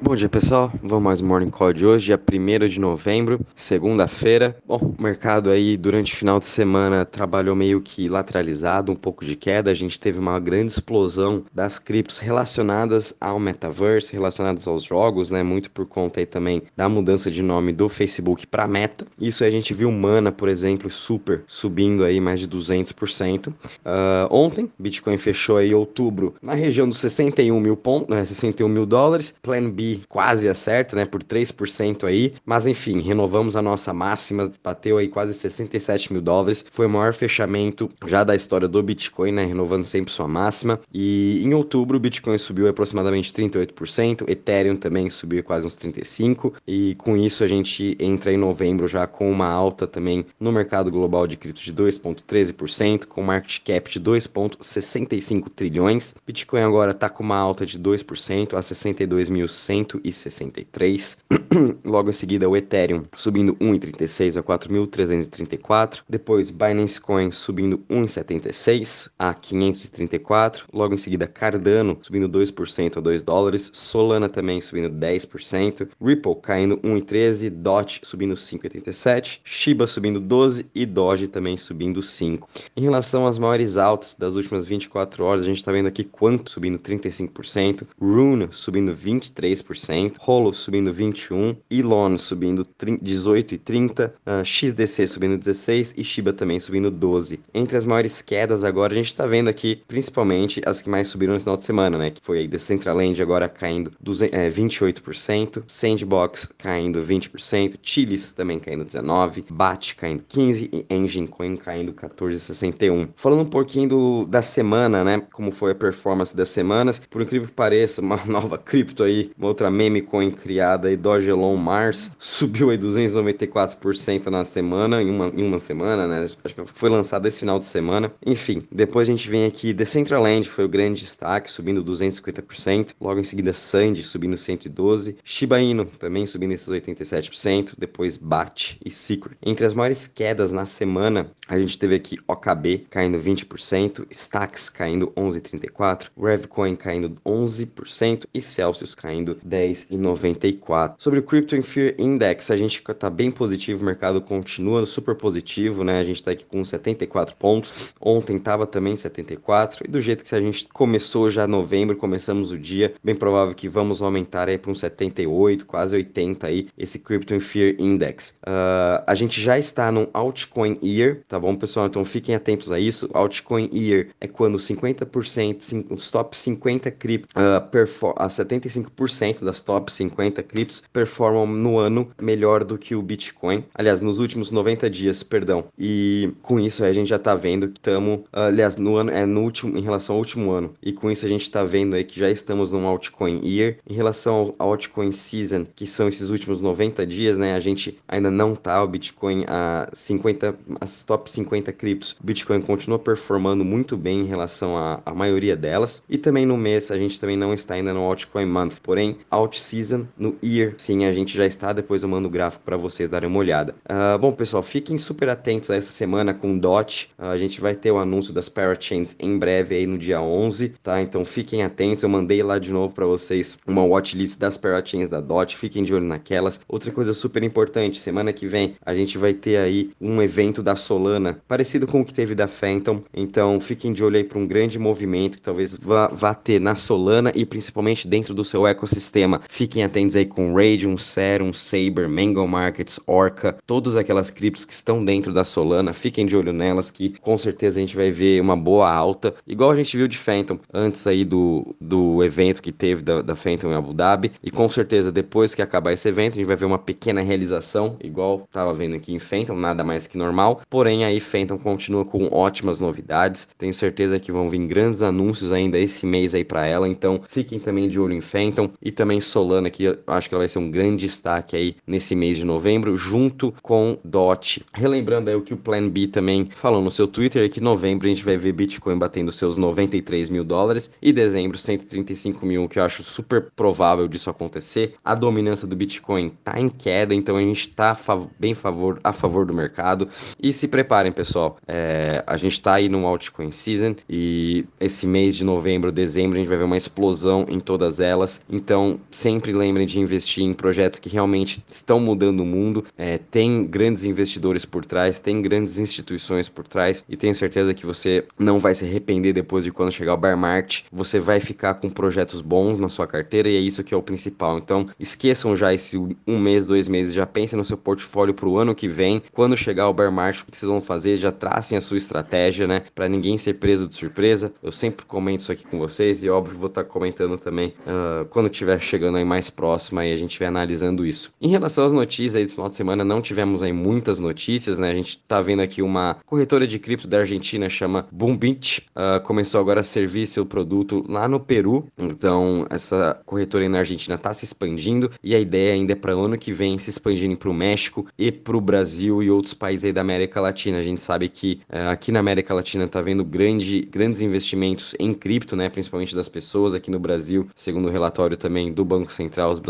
Bom dia pessoal, vamos mais um Morning Call de hoje, dia 1 de novembro, segunda-feira. Bom, o mercado aí durante o final de semana trabalhou meio que lateralizado, um pouco de queda. A gente teve uma grande explosão das criptos relacionadas ao metaverse, relacionadas aos jogos, né? Muito por conta aí também da mudança de nome do Facebook para Meta. Isso a gente viu Mana, por exemplo, super subindo aí mais de 200%. Uh, ah, ontem, Bitcoin fechou aí outubro na região dos 61 mil pontos, né? 61 mil dólares. Plan B quase acerta, né, por 3% aí, mas enfim, renovamos a nossa máxima, bateu aí quase 67 mil dólares, foi o maior fechamento já da história do Bitcoin, né, renovando sempre sua máxima, e em outubro o Bitcoin subiu aproximadamente 38%, Ethereum também subiu quase uns 35%, e com isso a gente entra em novembro já com uma alta também no mercado global de cripto de 2,13%, com market cap de 2,65 trilhões, Bitcoin agora está com uma alta de 2% a 62.100 163. Logo em seguida, o Ethereum subindo 1,36 a 4.334. Depois, Binance Coin subindo 1,76 a 534. Logo em seguida, Cardano subindo 2% a 2 dólares. Solana também subindo 10%. Ripple caindo 1,13. Dot subindo 5,87. Shiba subindo 12 e Doge também subindo 5. Em relação às maiores altas das últimas 24 horas, a gente está vendo aqui Quanto subindo 35%. Rune subindo 23%. 10%, Rolo subindo 21%, Elon subindo 18,30%, uh, XDC subindo 16% e Shiba também subindo 12%. Entre as maiores quedas agora, a gente está vendo aqui principalmente as que mais subiram no final de semana, né? Que foi aí Decentraland agora caindo 200, é, 28%, Sandbox caindo 20%, Chilis também caindo 19%, BAT caindo 15% e Engine Coin caindo 14,61%. Falando um pouquinho do, da semana, né? Como foi a performance das semanas, por incrível que pareça, uma nova cripto aí, uma outra meme coin criada aí, Dogelon Mars, subiu aí 294% na semana, em uma, em uma semana, né? Acho que foi lançado esse final de semana. Enfim, depois a gente vem aqui Decentraland, foi o grande destaque, subindo 250%. Logo em seguida, Sandy subindo 112%. Shiba Inu também subindo esses 87%. Depois BAT e Secret. Entre as maiores quedas na semana, a gente teve aqui OKB caindo 20%, Stacks caindo 11,34%, Revcoin caindo 11% e Celsius caindo 10,94. Sobre o Crypto Fear Index, a gente está bem positivo, o mercado continua super positivo, né? A gente está aqui com 74 pontos. Ontem estava também 74 e do jeito que a gente começou já novembro, começamos o dia, bem provável que vamos aumentar aí para um 78, quase 80 aí esse Crypto Fear Index. Uh, a gente já está num altcoin year, tá bom, pessoal? Então fiquem atentos a isso. Altcoin year é quando 50%, os top 50 cripto uh, a 75% das top 50 criptos performam no ano melhor do que o Bitcoin. Aliás, nos últimos 90 dias, perdão. E com isso a gente já tá vendo que estamos, aliás, no ano é no último em relação ao último ano. E com isso a gente tá vendo aí que já estamos num altcoin year. Em relação ao altcoin season, que são esses últimos 90 dias, né? A gente ainda não tá o Bitcoin a 50 as top 50 criptos. O Bitcoin continua performando muito bem em relação à maioria delas. E também no mês a gente também não está ainda no altcoin month, porém Out Season no Year. Sim, a gente já está, depois eu mando o gráfico para vocês darem uma olhada. Uh, bom, pessoal, fiquem super atentos a essa semana com DOT. Uh, a gente vai ter o anúncio das Parachains em breve aí no dia 11, tá? Então fiquem atentos. Eu mandei lá de novo para vocês uma watchlist das Parachains da DOT. Fiquem de olho naquelas. Outra coisa super importante, semana que vem a gente vai ter aí um evento da Solana, parecido com o que teve da Phantom. Então fiquem de olho aí para um grande movimento que talvez vá, vá ter na Solana e principalmente dentro do seu ecossistema sistema. Fiquem atentos aí com Radium, Serum, Saber, Mango Markets, Orca, todas aquelas criptos que estão dentro da Solana. Fiquem de olho nelas que com certeza a gente vai ver uma boa alta, igual a gente viu de Phantom antes aí do, do evento que teve da, da Phantom em Abu Dhabi. E com certeza depois que acabar esse evento a gente vai ver uma pequena realização, igual tava vendo aqui em Phantom, nada mais que normal. Porém aí Phantom continua com ótimas novidades. Tenho certeza que vão vir grandes anúncios ainda esse mês aí para ela. Então fiquem também de olho em Phantom e também Solana, que acho que ela vai ser um grande destaque aí nesse mês de novembro, junto com DOT. Relembrando aí o que o Plan B também falou no seu Twitter, é que em novembro a gente vai ver Bitcoin batendo seus 93 mil dólares e dezembro 135 mil, que eu acho super provável disso acontecer. A dominância do Bitcoin tá em queda, então a gente tá bem favor, a favor do mercado. E se preparem, pessoal, é, a gente tá aí no altcoin season e esse mês de novembro, dezembro, a gente vai ver uma explosão em todas elas. Então Então, sempre lembrem de investir em projetos que realmente estão mudando o mundo. É, tem grandes investidores por trás, tem grandes instituições por trás e tenho certeza que você não vai se arrepender depois de quando chegar o bear market. Você vai ficar com projetos bons na sua carteira e é isso que é o principal. Então, esqueçam já esse um mês, dois meses, já pensem no seu portfólio para o ano que vem. Quando chegar o bear market, o que vocês vão fazer? Já tracem a sua estratégia, né? Para ninguém ser preso de surpresa. Eu sempre comento isso aqui com vocês e óbvio vou estar tá comentando também uh, quando estiver chegando aí mais próximo e a gente vai analisando isso. Em relação às notícias aí desse final de semana, não tivemos aí muitas notícias, né? A gente tá vendo aqui uma corretora de cripto da Argentina chama Boombit, uh, começou agora a servir seu produto lá no Peru. Então, essa corretora aí na Argentina está se expandindo e a ideia ainda é para ano que vem se expandirem para o México e para o Brasil e outros países aí da América Latina. A gente sabe que uh, aqui na América Latina está vendo grande, grandes investimentos em cripto, né? Principalmente das pessoas aqui no Brasil, segundo o relatório também do Banco Central, os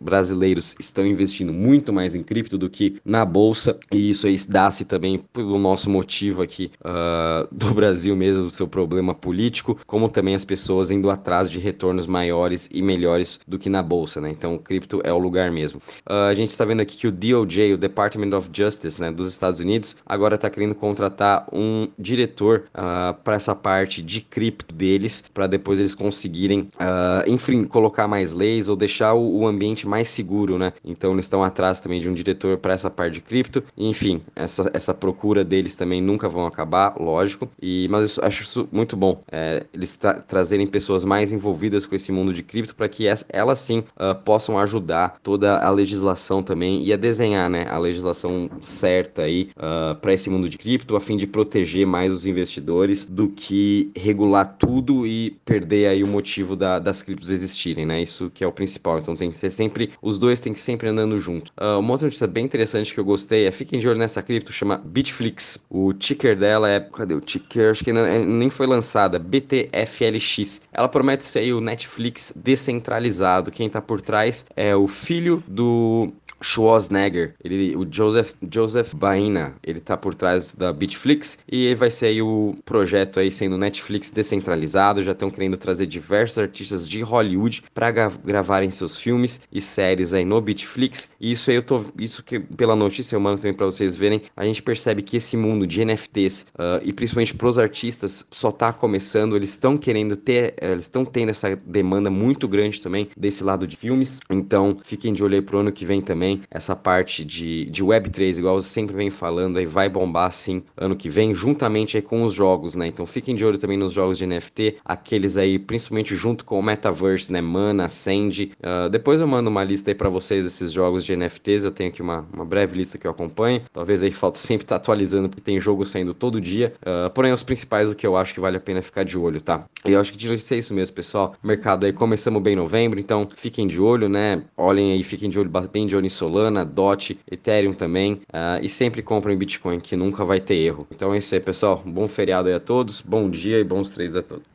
brasileiros estão investindo muito mais em cripto do que na bolsa e isso aí dá-se também pelo nosso motivo aqui uh, do Brasil mesmo, do seu problema político, como também as pessoas indo atrás de retornos maiores e melhores do que na bolsa, né? Então, cripto é o lugar mesmo. Uh, a gente está vendo aqui que o DOJ, o Department of Justice, né, dos Estados Unidos, agora está querendo contratar um diretor uh, ah, para essa parte de cripto deles, para depois eles conseguirem, enfim, colocar mais leis ou deixar o, ambiente mais seguro, né? Então, eles estão atrás também de um diretor para essa parte de cripto. enfim, essa, essa procura deles também nunca vão acabar, lógico. E mas acho isso muito bom. É, eles tra trazerem pessoas mais envolvidas com esse mundo de cripto para que elas sim uh, possam ajudar toda a legislação também e a desenhar né, a legislação certa aí uh, para esse mundo de cripto a fim de proteger mais os investidores do que regular tudo e perder aí o motivo da, das criptos existirem, né? Isso que é o principal. Então tem que ser sempre, os dois tem que sempre andando junto. Uh, uma outra notícia bem interessante que eu gostei é fiquem de olho nessa cripto, chama Bitflix. O ticker dela é, cadê o ticker? Acho que é, nem foi lançada, BTFLX. Ela promete ser o Netflix descentralizado. Quem tá por trás é o filho do Schwarzenegger, ele, o Joseph, Joseph Baina, ele tá por trás da Bitflix e vai ser aí o projeto aí sendo Netflix descentralizado, já estão querendo trazer diversos artistas de Hollywood para gravarem seus filmes e séries aí no Bitflix. E isso aí eu tô, isso que pela notícia eu mando também para vocês verem, a gente percebe que esse mundo de NFTs uh, e principalmente pros artistas só tá começando, eles estão querendo ter, eles estão tendo essa demanda muito grande também desse lado de filmes. Então, fiquem de olho aí pro ano que vem também também. Essa parte de, de Web3, igual você sempre vem falando, aí vai bombar sim ano que vem, juntamente aí com os jogos, né? Então fiquem de olho também nos jogos de NFT, aqueles aí, principalmente junto com o Metaverse, né? Mana, Sand. Uh, depois eu mando uma lista aí para vocês desses jogos de NFTs. Eu tenho aqui uma, uma breve lista que eu acompanho. Talvez aí falta sempre estar tá atualizando, porque tem jogo saindo todo dia. Uh, porém, os principais, o que eu acho que vale a pena ficar de olho, tá? E eu acho que de é isso mesmo, pessoal. Mercado aí começamos bem em novembro, então fiquem de olho, né? Olhem aí, fiquem de olho, bem de olho em Solana, DOT, Ethereum também. Uh, e sempre comprem Bitcoin, que nunca vai ter erro. Então é isso aí, pessoal. Bom feriado aí a todos, bom dia e bons trades a todos.